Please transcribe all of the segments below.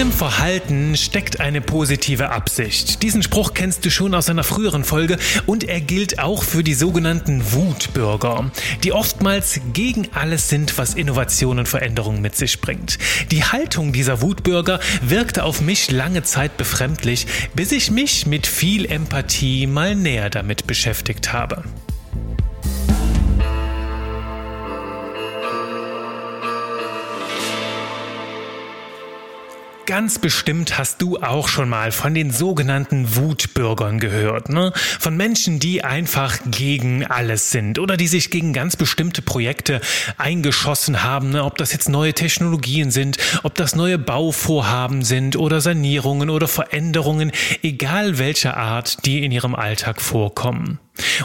jedem Verhalten steckt eine positive Absicht. Diesen Spruch kennst du schon aus einer früheren Folge und er gilt auch für die sogenannten Wutbürger, die oftmals gegen alles sind, was Innovation und Veränderung mit sich bringt. Die Haltung dieser Wutbürger wirkte auf mich lange Zeit befremdlich, bis ich mich mit viel Empathie mal näher damit beschäftigt habe. Ganz bestimmt hast du auch schon mal von den sogenannten Wutbürgern gehört, ne? Von Menschen, die einfach gegen alles sind oder die sich gegen ganz bestimmte Projekte eingeschossen haben, ne? ob das jetzt neue Technologien sind, ob das neue Bauvorhaben sind oder Sanierungen oder Veränderungen, egal welcher Art, die in ihrem Alltag vorkommen.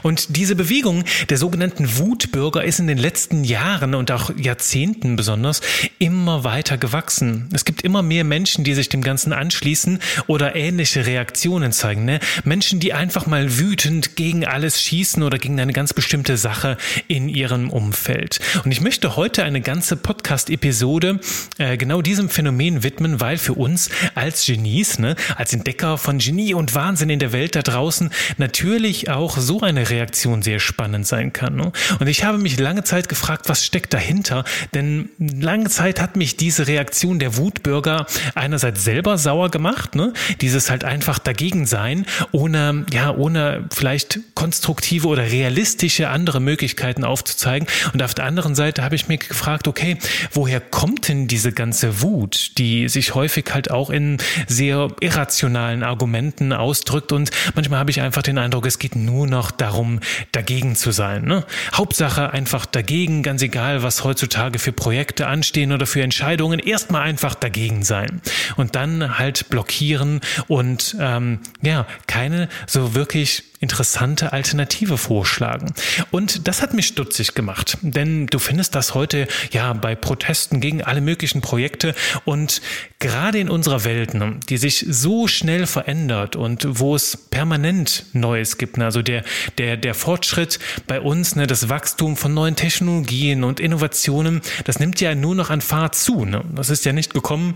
Und diese Bewegung der sogenannten Wutbürger ist in den letzten Jahren und auch Jahrzehnten besonders immer weiter gewachsen. Es gibt immer mehr Menschen, die sich dem Ganzen anschließen oder ähnliche Reaktionen zeigen. Ne? Menschen, die einfach mal wütend gegen alles schießen oder gegen eine ganz bestimmte Sache in ihrem Umfeld. Und ich möchte heute eine ganze Podcast-Episode äh, genau diesem Phänomen widmen, weil für uns als Genies, ne, als Entdecker von Genie und Wahnsinn in der Welt da draußen natürlich auch so eine Reaktion sehr spannend sein kann. Ne? Und ich habe mich lange Zeit gefragt, was steckt dahinter? Denn lange Zeit hat mich diese Reaktion der Wutbürger einerseits selber sauer gemacht, ne? dieses halt einfach dagegen sein, ohne, ja, ohne vielleicht konstruktive oder realistische andere Möglichkeiten aufzuzeigen. Und auf der anderen Seite habe ich mir gefragt, okay, woher kommt denn diese ganze Wut, die sich häufig halt auch in sehr irrationalen Argumenten ausdrückt und manchmal habe ich einfach den Eindruck, es geht nur noch darum, dagegen zu sein. Ne? Hauptsache einfach dagegen, ganz egal, was heutzutage für Projekte anstehen oder für Entscheidungen, erstmal einfach dagegen sein. Und dann halt blockieren und ähm, ja, keine so wirklich interessante Alternative vorschlagen. Und das hat mich stutzig gemacht, denn du findest das heute ja bei Protesten gegen alle möglichen Projekte und gerade in unserer Welt, ne, die sich so schnell verändert und wo es permanent Neues gibt, ne, also der, der, der Fortschritt bei uns, ne, das Wachstum von neuen Technologien und Innovationen, das nimmt ja nur noch an Fahrt zu. Das ist ja nicht gekommen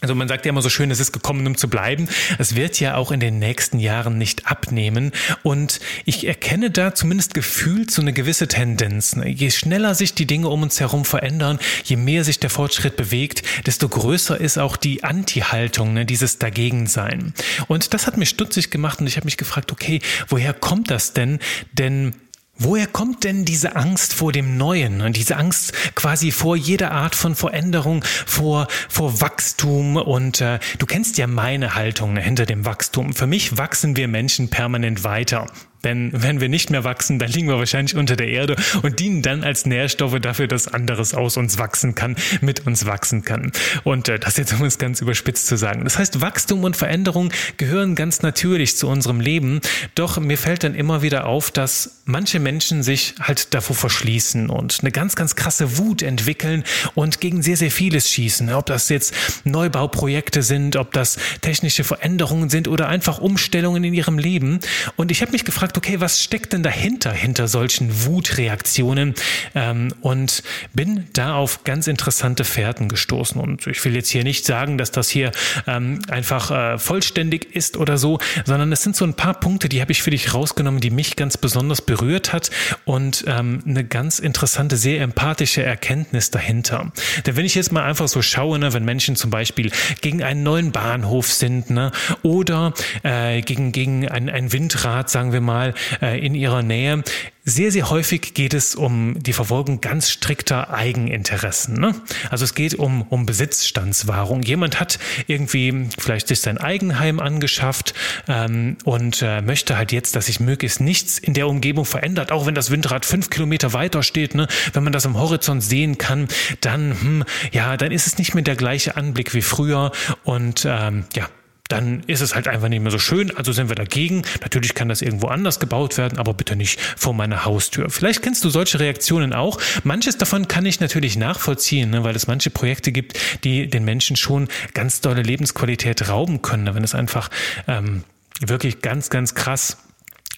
also man sagt ja immer so schön, es ist gekommen, um zu bleiben. Es wird ja auch in den nächsten Jahren nicht abnehmen. Und ich erkenne da zumindest gefühlt so eine gewisse Tendenz. Je schneller sich die Dinge um uns herum verändern, je mehr sich der Fortschritt bewegt, desto größer ist auch die Anti-Haltung, ne, dieses Dagegensein. Und das hat mich stutzig gemacht und ich habe mich gefragt, okay, woher kommt das denn? Denn Woher kommt denn diese Angst vor dem Neuen und diese Angst quasi vor jeder Art von Veränderung, vor, vor Wachstum? Und äh, du kennst ja meine Haltung hinter dem Wachstum. Für mich wachsen wir Menschen permanent weiter. Denn wenn wir nicht mehr wachsen, dann liegen wir wahrscheinlich unter der Erde und dienen dann als Nährstoffe dafür, dass anderes aus uns wachsen kann, mit uns wachsen kann. Und äh, das jetzt um es ganz überspitzt zu sagen. Das heißt, Wachstum und Veränderung gehören ganz natürlich zu unserem Leben. Doch mir fällt dann immer wieder auf, dass manche Menschen sich halt davor verschließen und eine ganz, ganz krasse Wut entwickeln und gegen sehr, sehr vieles schießen. Ob das jetzt Neubauprojekte sind, ob das technische Veränderungen sind oder einfach Umstellungen in ihrem Leben. Und ich habe mich gefragt, gefragt, okay, was steckt denn dahinter, hinter solchen Wutreaktionen? Ähm, und bin da auf ganz interessante Fährten gestoßen. Und ich will jetzt hier nicht sagen, dass das hier ähm, einfach äh, vollständig ist oder so, sondern es sind so ein paar Punkte, die habe ich für dich rausgenommen, die mich ganz besonders berührt hat und ähm, eine ganz interessante, sehr empathische Erkenntnis dahinter. Denn wenn ich jetzt mal einfach so schaue, ne, wenn Menschen zum Beispiel gegen einen neuen Bahnhof sind ne, oder äh, gegen, gegen ein, ein Windrad, sagen wir mal, mal äh, in ihrer Nähe. Sehr, sehr häufig geht es um die Verfolgung ganz strikter Eigeninteressen. Ne? Also es geht um, um Besitzstandswahrung. Jemand hat irgendwie vielleicht sich sein Eigenheim angeschafft ähm, und äh, möchte halt jetzt, dass sich möglichst nichts in der Umgebung verändert, auch wenn das Windrad fünf Kilometer weiter steht. Ne? Wenn man das am Horizont sehen kann, dann, hm, ja, dann ist es nicht mehr der gleiche Anblick wie früher und ähm, ja, dann ist es halt einfach nicht mehr so schön. Also sind wir dagegen. Natürlich kann das irgendwo anders gebaut werden, aber bitte nicht vor meiner Haustür. Vielleicht kennst du solche Reaktionen auch. Manches davon kann ich natürlich nachvollziehen, ne, weil es manche Projekte gibt, die den Menschen schon ganz tolle Lebensqualität rauben können, wenn es einfach ähm, wirklich ganz, ganz krass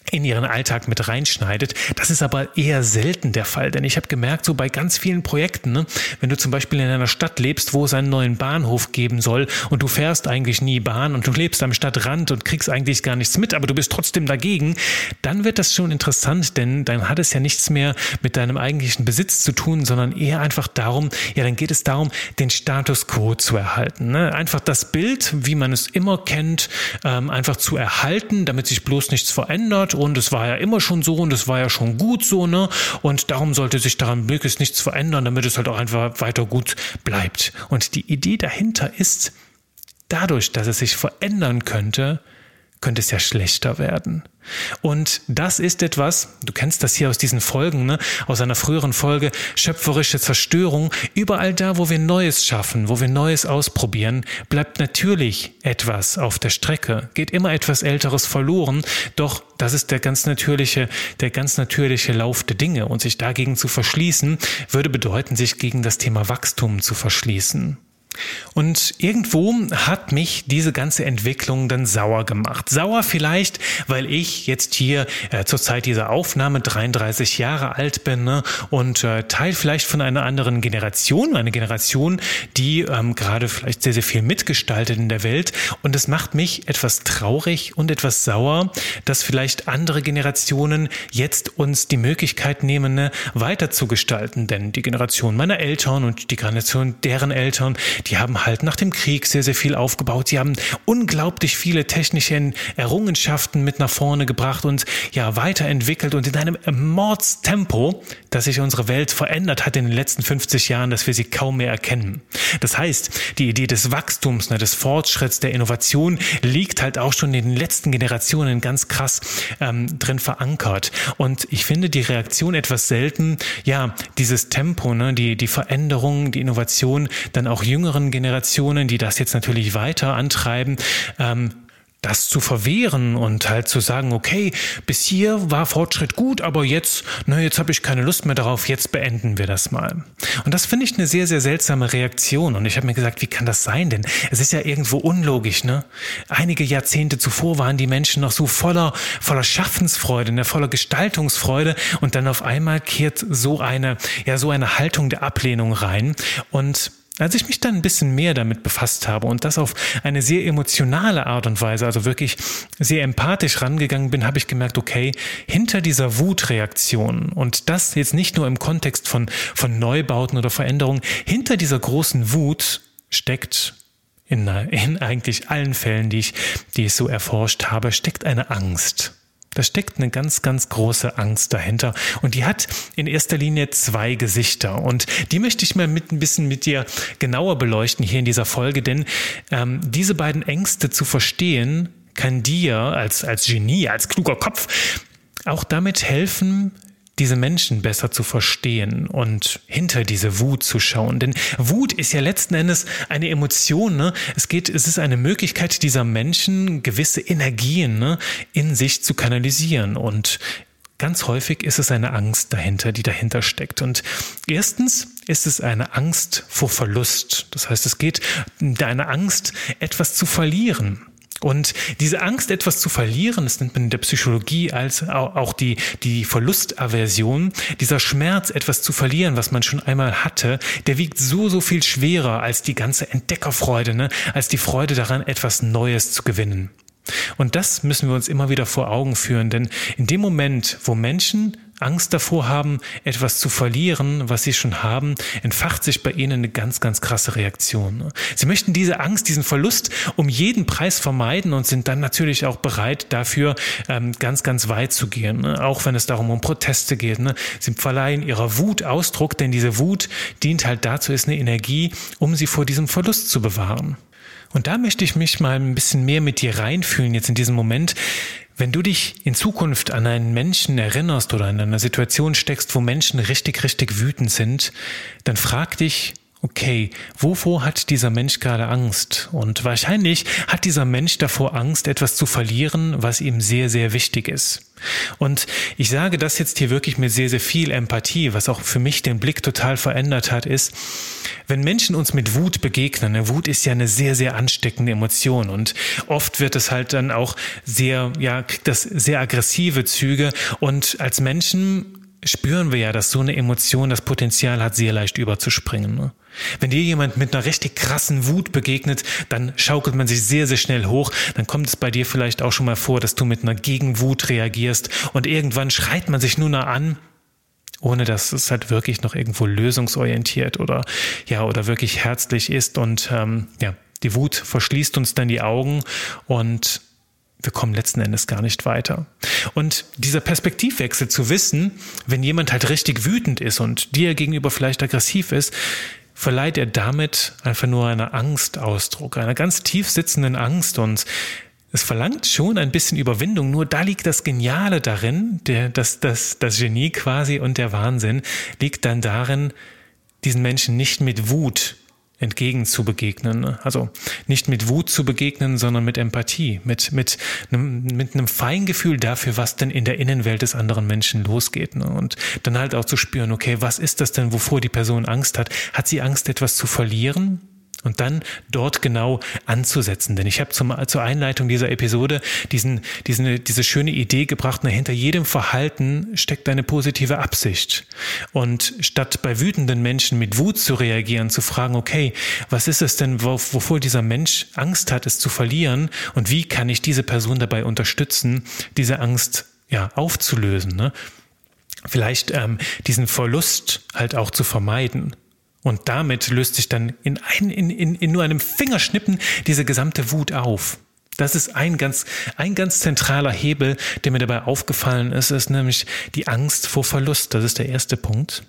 in ihren Alltag mit reinschneidet. Das ist aber eher selten der Fall, denn ich habe gemerkt, so bei ganz vielen Projekten, ne, wenn du zum Beispiel in einer Stadt lebst, wo es einen neuen Bahnhof geben soll und du fährst eigentlich nie Bahn und du lebst am Stadtrand und kriegst eigentlich gar nichts mit, aber du bist trotzdem dagegen, dann wird das schon interessant, denn dann hat es ja nichts mehr mit deinem eigentlichen Besitz zu tun, sondern eher einfach darum, ja, dann geht es darum, den Status quo zu erhalten. Ne? Einfach das Bild, wie man es immer kennt, ähm, einfach zu erhalten, damit sich bloß nichts verändert und es war ja immer schon so und es war ja schon gut so, ne? Und darum sollte sich daran möglichst nichts verändern, damit es halt auch einfach weiter gut bleibt. Und die Idee dahinter ist, dadurch, dass es sich verändern könnte, könnte es ja schlechter werden. Und das ist etwas, du kennst das hier aus diesen Folgen, ne? aus einer früheren Folge, schöpferische Zerstörung. Überall da, wo wir Neues schaffen, wo wir Neues ausprobieren, bleibt natürlich etwas auf der Strecke, geht immer etwas Älteres verloren. Doch das ist der ganz natürliche, der ganz natürliche Lauf der Dinge. Und sich dagegen zu verschließen, würde bedeuten, sich gegen das Thema Wachstum zu verschließen. Und irgendwo hat mich diese ganze Entwicklung dann sauer gemacht. Sauer vielleicht, weil ich jetzt hier äh, zur Zeit dieser Aufnahme 33 Jahre alt bin ne, und äh, Teil vielleicht von einer anderen Generation, eine Generation, die ähm, gerade vielleicht sehr, sehr viel mitgestaltet in der Welt. Und es macht mich etwas traurig und etwas sauer, dass vielleicht andere Generationen jetzt uns die Möglichkeit nehmen, ne, weiter zu gestalten. Denn die Generation meiner Eltern und die Generation deren Eltern, die haben halt nach dem Krieg sehr, sehr viel aufgebaut. Sie haben unglaublich viele technische Errungenschaften mit nach vorne gebracht und ja, weiterentwickelt und in einem Mordstempo, dass sich unsere Welt verändert hat in den letzten 50 Jahren, dass wir sie kaum mehr erkennen. Das heißt, die Idee des Wachstums, ne, des Fortschritts, der Innovation liegt halt auch schon in den letzten Generationen ganz krass ähm, drin verankert. Und ich finde die Reaktion etwas selten, ja, dieses Tempo, ne, die, die Veränderung, die Innovation dann auch jüngere jüngeren Generationen, die das jetzt natürlich weiter antreiben, ähm, das zu verwehren und halt zu sagen, okay, bis hier war Fortschritt gut, aber jetzt, na, jetzt habe ich keine Lust mehr darauf, jetzt beenden wir das mal. Und das finde ich eine sehr, sehr seltsame Reaktion. Und ich habe mir gesagt, wie kann das sein? Denn es ist ja irgendwo unlogisch, ne? Einige Jahrzehnte zuvor waren die Menschen noch so voller, voller Schaffensfreude, ne, voller Gestaltungsfreude und dann auf einmal kehrt so eine, ja, so eine Haltung der Ablehnung rein und als ich mich dann ein bisschen mehr damit befasst habe und das auf eine sehr emotionale Art und Weise, also wirklich sehr empathisch rangegangen bin, habe ich gemerkt, okay, hinter dieser Wutreaktion und das jetzt nicht nur im Kontext von, von Neubauten oder Veränderungen, hinter dieser großen Wut steckt in, in eigentlich allen Fällen, die ich, die ich so erforscht habe, steckt eine Angst. Da steckt eine ganz, ganz große Angst dahinter. Und die hat in erster Linie zwei Gesichter. Und die möchte ich mal mit ein bisschen mit dir genauer beleuchten hier in dieser Folge, denn ähm, diese beiden Ängste zu verstehen, kann dir als, als Genie, als kluger Kopf auch damit helfen, diese Menschen besser zu verstehen und hinter diese Wut zu schauen. Denn Wut ist ja letzten Endes eine Emotion. Ne? Es geht, es ist eine Möglichkeit dieser Menschen, gewisse Energien ne, in sich zu kanalisieren und Ganz häufig ist es eine Angst dahinter, die dahinter steckt. Und erstens ist es eine Angst vor Verlust. Das heißt, es geht eine Angst, etwas zu verlieren. Und diese Angst, etwas zu verlieren, das nennt man in der Psychologie als auch die, die Verlustaversion, dieser Schmerz, etwas zu verlieren, was man schon einmal hatte, der wiegt so, so viel schwerer als die ganze Entdeckerfreude, ne? als die Freude daran, etwas Neues zu gewinnen. Und das müssen wir uns immer wieder vor Augen führen, denn in dem Moment, wo Menschen Angst davor haben, etwas zu verlieren, was sie schon haben, entfacht sich bei ihnen eine ganz, ganz krasse Reaktion. Sie möchten diese Angst, diesen Verlust um jeden Preis vermeiden und sind dann natürlich auch bereit, dafür ähm, ganz, ganz weit zu gehen, ne? auch wenn es darum um Proteste geht. Ne? Sie verleihen ihrer Wut Ausdruck, denn diese Wut dient halt dazu, ist eine Energie, um sie vor diesem Verlust zu bewahren. Und da möchte ich mich mal ein bisschen mehr mit dir reinfühlen jetzt in diesem Moment, wenn du dich in Zukunft an einen Menschen erinnerst oder in einer Situation steckst, wo Menschen richtig, richtig wütend sind, dann frag dich, okay, wovor hat dieser Mensch gerade Angst? Und wahrscheinlich hat dieser Mensch davor Angst, etwas zu verlieren, was ihm sehr, sehr wichtig ist. Und ich sage das jetzt hier wirklich mit sehr, sehr viel Empathie, was auch für mich den Blick total verändert hat, ist, wenn Menschen uns mit Wut begegnen, ne, Wut ist ja eine sehr, sehr ansteckende Emotion und oft wird es halt dann auch sehr, ja, kriegt das sehr aggressive Züge und als Menschen spüren wir ja, dass so eine Emotion das Potenzial hat, sehr leicht überzuspringen. Ne? Wenn dir jemand mit einer richtig krassen Wut begegnet, dann schaukelt man sich sehr, sehr schnell hoch. Dann kommt es bei dir vielleicht auch schon mal vor, dass du mit einer Gegenwut reagierst und irgendwann schreit man sich nur noch an, ohne dass es halt wirklich noch irgendwo lösungsorientiert oder ja oder wirklich herzlich ist und ähm, ja die Wut verschließt uns dann die Augen und wir kommen letzten Endes gar nicht weiter. Und dieser Perspektivwechsel zu wissen, wenn jemand halt richtig wütend ist und dir gegenüber vielleicht aggressiv ist, verleiht er damit einfach nur einer Angstausdruck, einer ganz tief sitzenden Angst und es verlangt schon ein bisschen Überwindung, nur da liegt das Geniale darin, der, das, das, das Genie quasi und der Wahnsinn liegt dann darin, diesen Menschen nicht mit Wut entgegen zu begegnen. Ne? Also nicht mit Wut zu begegnen, sondern mit Empathie, mit, mit, einem, mit einem Feingefühl dafür, was denn in der Innenwelt des anderen Menschen losgeht. Ne? Und dann halt auch zu spüren, okay, was ist das denn, wovor die Person Angst hat? Hat sie Angst, etwas zu verlieren? Und dann dort genau anzusetzen. Denn ich habe zum, zur Einleitung dieser Episode diesen, diesen, diese schöne Idee gebracht, na, hinter jedem Verhalten steckt eine positive Absicht. Und statt bei wütenden Menschen mit Wut zu reagieren, zu fragen, okay, was ist es denn, wovor dieser Mensch Angst hat, es zu verlieren? Und wie kann ich diese Person dabei unterstützen, diese Angst ja, aufzulösen? Ne? Vielleicht ähm, diesen Verlust halt auch zu vermeiden. Und damit löst sich dann in, ein, in, in, in nur einem Fingerschnippen diese gesamte Wut auf. Das ist ein ganz, ein ganz zentraler Hebel, der mir dabei aufgefallen ist, ist nämlich die Angst vor Verlust. Das ist der erste Punkt.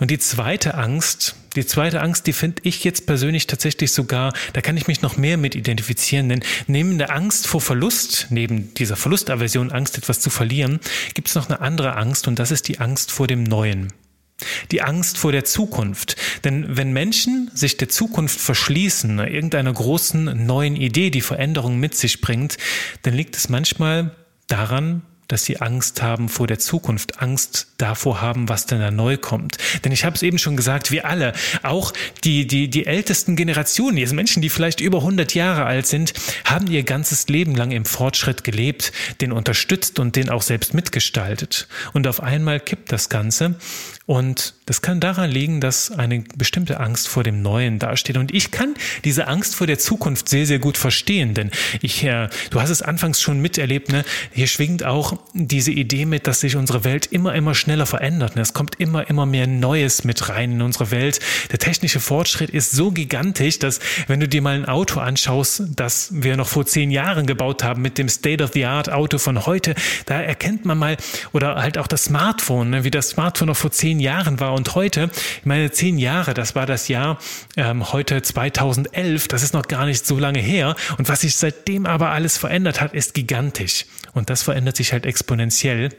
Und die zweite Angst, die zweite Angst, die finde ich jetzt persönlich tatsächlich sogar, da kann ich mich noch mehr mit identifizieren, denn neben der Angst vor Verlust, neben dieser Verlustaversion, Angst etwas zu verlieren, gibt es noch eine andere Angst und das ist die Angst vor dem Neuen. Die Angst vor der Zukunft. Denn wenn Menschen sich der Zukunft verschließen, irgendeiner großen neuen Idee, die Veränderung mit sich bringt, dann liegt es manchmal daran, dass sie Angst haben vor der Zukunft, Angst davor haben, was denn da neu kommt. Denn ich habe es eben schon gesagt, wir alle, auch die, die, die ältesten Generationen, diese Menschen, die vielleicht über 100 Jahre alt sind, haben ihr ganzes Leben lang im Fortschritt gelebt, den unterstützt und den auch selbst mitgestaltet. Und auf einmal kippt das Ganze und das kann daran liegen, dass eine bestimmte Angst vor dem Neuen dasteht. Und ich kann diese Angst vor der Zukunft sehr, sehr gut verstehen, denn ich, äh, du hast es anfangs schon miterlebt, ne? hier schwingt auch diese Idee mit, dass sich unsere Welt immer, immer schneller verändert. Ne? Es kommt immer, immer mehr Neues mit rein in unsere Welt. Der technische Fortschritt ist so gigantisch, dass wenn du dir mal ein Auto anschaust, das wir noch vor zehn Jahren gebaut haben mit dem State-of-the-Art-Auto von heute, da erkennt man mal, oder halt auch das Smartphone, ne? wie das Smartphone noch vor zehn zehn Jahren war und heute, ich meine, zehn Jahre, das war das Jahr ähm, heute 2011, das ist noch gar nicht so lange her. Und was sich seitdem aber alles verändert hat, ist gigantisch. Und das verändert sich halt exponentiell.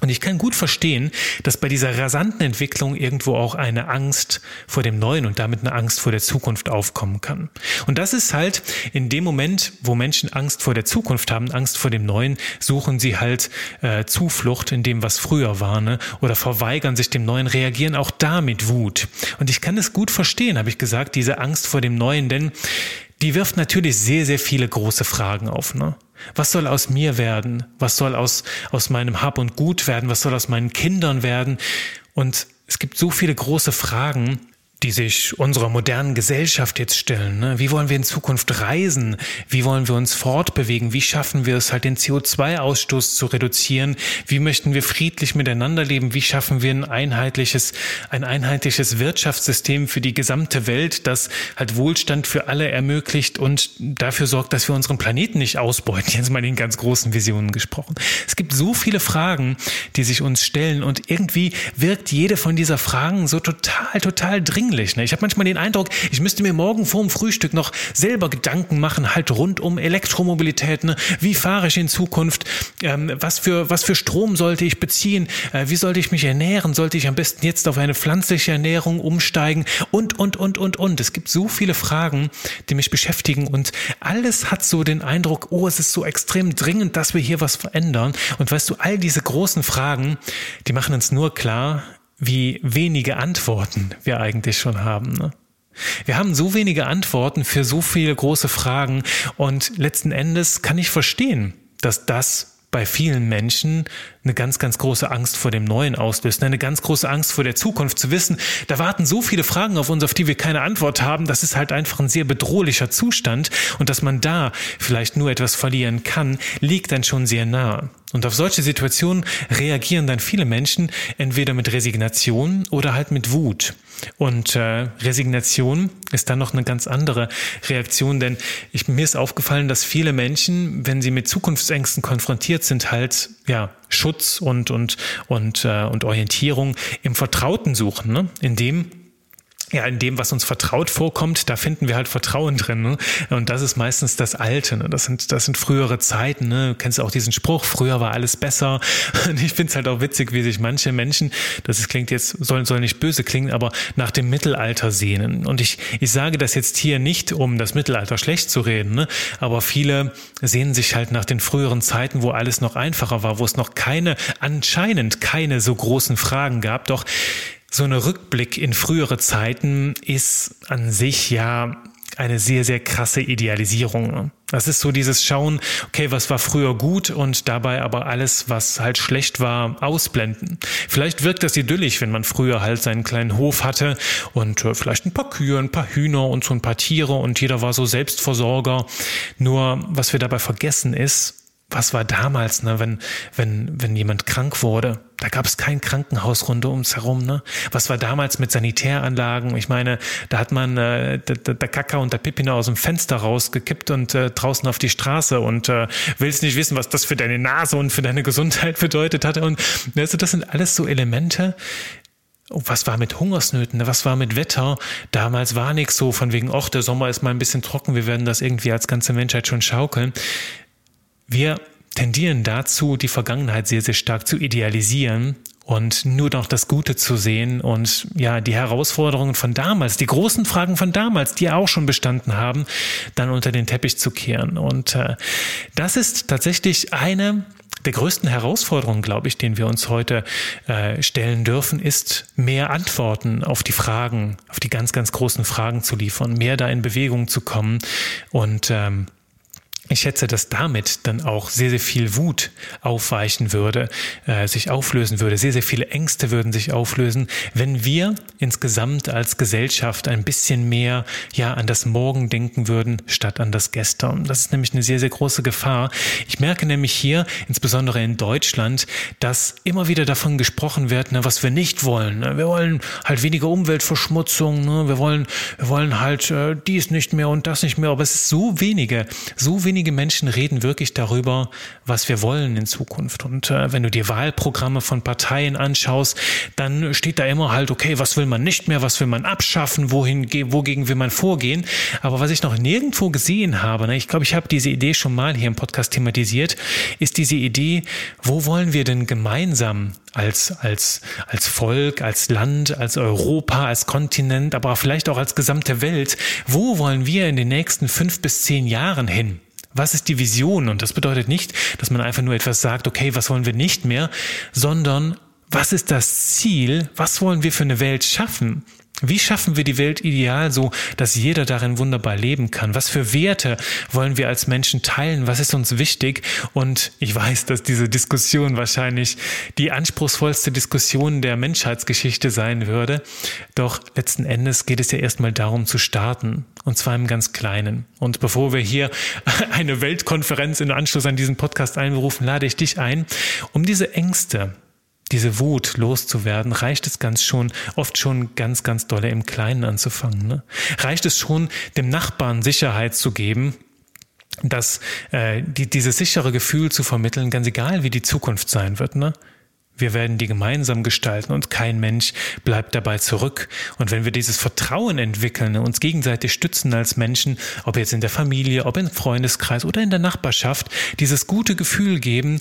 Und ich kann gut verstehen, dass bei dieser rasanten Entwicklung irgendwo auch eine Angst vor dem Neuen und damit eine Angst vor der Zukunft aufkommen kann. Und das ist halt in dem Moment, wo Menschen Angst vor der Zukunft haben, Angst vor dem Neuen, suchen sie halt äh, Zuflucht in dem, was früher war, ne? oder verweigern sich dem Neuen, reagieren auch da mit Wut. Und ich kann es gut verstehen, habe ich gesagt, diese Angst vor dem Neuen, denn die wirft natürlich sehr, sehr viele große Fragen auf. Ne? Was soll aus mir werden? Was soll aus, aus meinem Hab und Gut werden? Was soll aus meinen Kindern werden? Und es gibt so viele große Fragen, die sich unserer modernen Gesellschaft jetzt stellen. Ne? Wie wollen wir in Zukunft reisen? Wie wollen wir uns fortbewegen? Wie schaffen wir es halt, den CO2-Ausstoß zu reduzieren? Wie möchten wir friedlich miteinander leben? Wie schaffen wir ein einheitliches, ein einheitliches Wirtschaftssystem für die gesamte Welt, das halt Wohlstand für alle ermöglicht und dafür sorgt, dass wir unseren Planeten nicht ausbeuten? Jetzt mal in ganz großen Visionen gesprochen. Es gibt so viele Fragen, die sich uns stellen und irgendwie wirkt jede von dieser Fragen so total, total dringlich dringlich. Ne? Ich habe manchmal den Eindruck, ich müsste mir morgen vor dem Frühstück noch selber Gedanken machen, halt rund um Elektromobilität. Ne? Wie fahre ich in Zukunft? Ähm, was, für, was für Strom sollte ich beziehen? Äh, wie sollte ich mich ernähren? Sollte ich am besten jetzt auf eine pflanzliche Ernährung umsteigen? Und, und, und, und, und. Es gibt so viele Fragen, die mich beschäftigen und alles hat so den Eindruck, oh, es ist so extrem dringend, dass wir hier was verändern. Und weißt du, all diese großen Fragen, die machen uns nur klar, wie wenige Antworten wir eigentlich schon haben. Ne? Wir haben so wenige Antworten für so viele große Fragen und letzten Endes kann ich verstehen, dass das bei vielen Menschen eine ganz, ganz große Angst vor dem Neuen auslöst, eine ganz große Angst vor der Zukunft zu wissen, da warten so viele Fragen auf uns, auf die wir keine Antwort haben, das ist halt einfach ein sehr bedrohlicher Zustand und dass man da vielleicht nur etwas verlieren kann, liegt dann schon sehr nah. Und auf solche Situationen reagieren dann viele Menschen entweder mit Resignation oder halt mit Wut. Und äh, Resignation ist dann noch eine ganz andere Reaktion, denn ich, mir ist aufgefallen, dass viele Menschen, wenn sie mit Zukunftsängsten konfrontiert sind, halt ja Schutz und und und äh, und Orientierung im Vertrauten suchen, ne? in dem ja, in dem, was uns vertraut vorkommt, da finden wir halt Vertrauen drin. Ne? Und das ist meistens das Alte. Ne? Das sind, das sind frühere Zeiten. Ne? Du kennst auch diesen Spruch, früher war alles besser. Und ich finde es halt auch witzig, wie sich manche Menschen, das klingt jetzt, soll, soll nicht böse klingen, aber nach dem Mittelalter sehnen. Und ich, ich sage das jetzt hier nicht, um das Mittelalter schlecht zu reden, ne? aber viele sehnen sich halt nach den früheren Zeiten, wo alles noch einfacher war, wo es noch keine, anscheinend keine so großen Fragen gab. Doch so ein Rückblick in frühere Zeiten ist an sich ja eine sehr, sehr krasse Idealisierung. Das ist so dieses Schauen, okay, was war früher gut und dabei aber alles, was halt schlecht war, ausblenden. Vielleicht wirkt das idyllisch, wenn man früher halt seinen kleinen Hof hatte und äh, vielleicht ein paar Kühe, ein paar Hühner und so ein paar Tiere und jeder war so Selbstversorger. Nur was wir dabei vergessen ist, was war damals, ne, wenn, wenn, wenn jemand krank wurde? Da gab es kein Krankenhaus rund ums herum. Ne? Was war damals mit Sanitäranlagen? Ich meine, da hat man äh, der, der Kaka und der Pippin aus dem Fenster rausgekippt und äh, draußen auf die Straße und äh, willst nicht wissen, was das für deine Nase und für deine Gesundheit bedeutet hatte. Und also das sind alles so Elemente, was war mit Hungersnöten? Was war mit Wetter? Damals war nichts so von wegen, ach, der Sommer ist mal ein bisschen trocken, wir werden das irgendwie als ganze Menschheit schon schaukeln. Wir tendieren dazu, die Vergangenheit sehr, sehr stark zu idealisieren und nur noch das Gute zu sehen und ja, die Herausforderungen von damals, die großen Fragen von damals, die auch schon bestanden haben, dann unter den Teppich zu kehren. Und äh, das ist tatsächlich eine der größten Herausforderungen, glaube ich, den wir uns heute äh, stellen dürfen, ist mehr Antworten auf die Fragen, auf die ganz, ganz großen Fragen zu liefern, mehr da in Bewegung zu kommen und ähm, ich schätze, dass damit dann auch sehr, sehr viel Wut aufweichen würde, äh, sich auflösen würde. Sehr, sehr viele Ängste würden sich auflösen, wenn wir insgesamt als Gesellschaft ein bisschen mehr ja an das Morgen denken würden, statt an das Gestern. Das ist nämlich eine sehr, sehr große Gefahr. Ich merke nämlich hier, insbesondere in Deutschland, dass immer wieder davon gesprochen wird, ne, was wir nicht wollen. Ne? Wir wollen halt weniger Umweltverschmutzung, ne? wir wollen, wir wollen halt äh, dies nicht mehr und das nicht mehr. Aber es ist so wenige, so wenige wenige Menschen reden wirklich darüber, was wir wollen in Zukunft. Und äh, wenn du dir Wahlprogramme von Parteien anschaust, dann steht da immer halt, okay, was will man nicht mehr, was will man abschaffen, wohin, wogegen will man vorgehen. Aber was ich noch nirgendwo gesehen habe, ne, ich glaube, ich habe diese Idee schon mal hier im Podcast thematisiert, ist diese Idee, wo wollen wir denn gemeinsam als, als, als Volk, als Land, als Europa, als Kontinent, aber vielleicht auch als gesamte Welt, wo wollen wir in den nächsten fünf bis zehn Jahren hin? Was ist die Vision? Und das bedeutet nicht, dass man einfach nur etwas sagt, okay, was wollen wir nicht mehr, sondern was ist das Ziel? Was wollen wir für eine Welt schaffen? Wie schaffen wir die Welt ideal so, dass jeder darin wunderbar leben kann? Was für Werte wollen wir als Menschen teilen? Was ist uns wichtig? Und ich weiß, dass diese Diskussion wahrscheinlich die anspruchsvollste Diskussion der Menschheitsgeschichte sein würde. Doch letzten Endes geht es ja erstmal darum zu starten. Und zwar im ganz Kleinen. Und bevor wir hier eine Weltkonferenz in Anschluss an diesen Podcast einberufen, lade ich dich ein, um diese Ängste, diese Wut loszuwerden, reicht es ganz schon, oft schon ganz, ganz dolle im Kleinen anzufangen. Ne? Reicht es schon, dem Nachbarn Sicherheit zu geben, dass äh, die, dieses sichere Gefühl zu vermitteln, ganz egal wie die Zukunft sein wird. Ne? Wir werden die gemeinsam gestalten und kein Mensch bleibt dabei zurück. Und wenn wir dieses Vertrauen entwickeln, uns gegenseitig stützen als Menschen, ob jetzt in der Familie, ob im Freundeskreis oder in der Nachbarschaft, dieses gute Gefühl geben,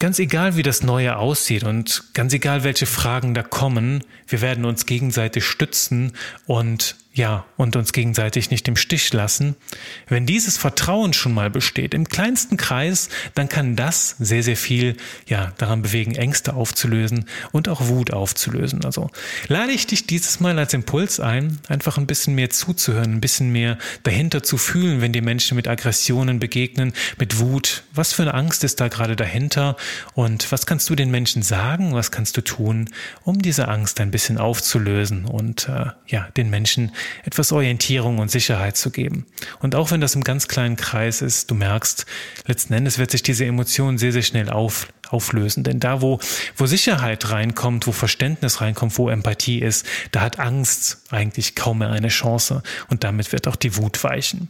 Ganz egal, wie das Neue aussieht und ganz egal, welche Fragen da kommen, wir werden uns gegenseitig stützen und ja, und uns gegenseitig nicht im Stich lassen. Wenn dieses Vertrauen schon mal besteht, im kleinsten Kreis, dann kann das sehr, sehr viel, ja, daran bewegen, Ängste aufzulösen und auch Wut aufzulösen. Also lade ich dich dieses Mal als Impuls ein, einfach ein bisschen mehr zuzuhören, ein bisschen mehr dahinter zu fühlen, wenn die Menschen mit Aggressionen begegnen, mit Wut. Was für eine Angst ist da gerade dahinter? Und was kannst du den Menschen sagen? Was kannst du tun, um diese Angst ein bisschen aufzulösen und äh, ja, den Menschen etwas Orientierung und Sicherheit zu geben. Und auch wenn das im ganz kleinen Kreis ist, du merkst, letzten Endes wird sich diese Emotion sehr, sehr schnell auf, auflösen. Denn da, wo, wo Sicherheit reinkommt, wo Verständnis reinkommt, wo Empathie ist, da hat Angst eigentlich kaum mehr eine Chance. Und damit wird auch die Wut weichen.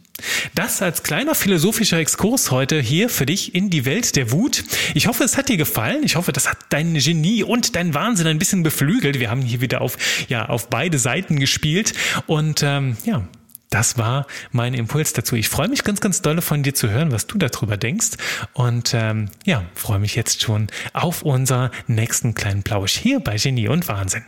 Das als kleiner philosophischer Exkurs heute hier für dich in die Welt der Wut. Ich hoffe, es hat dir gefallen. Ich hoffe, das hat dein Genie und dein Wahnsinn ein bisschen beflügelt. Wir haben hier wieder auf, ja, auf beide Seiten gespielt. Und ähm, ja, das war mein Impuls dazu. Ich freue mich ganz, ganz dolle von dir zu hören, was du darüber denkst. Und ähm, ja, freue mich jetzt schon auf unser nächsten kleinen Plausch hier bei Genie und Wahnsinn.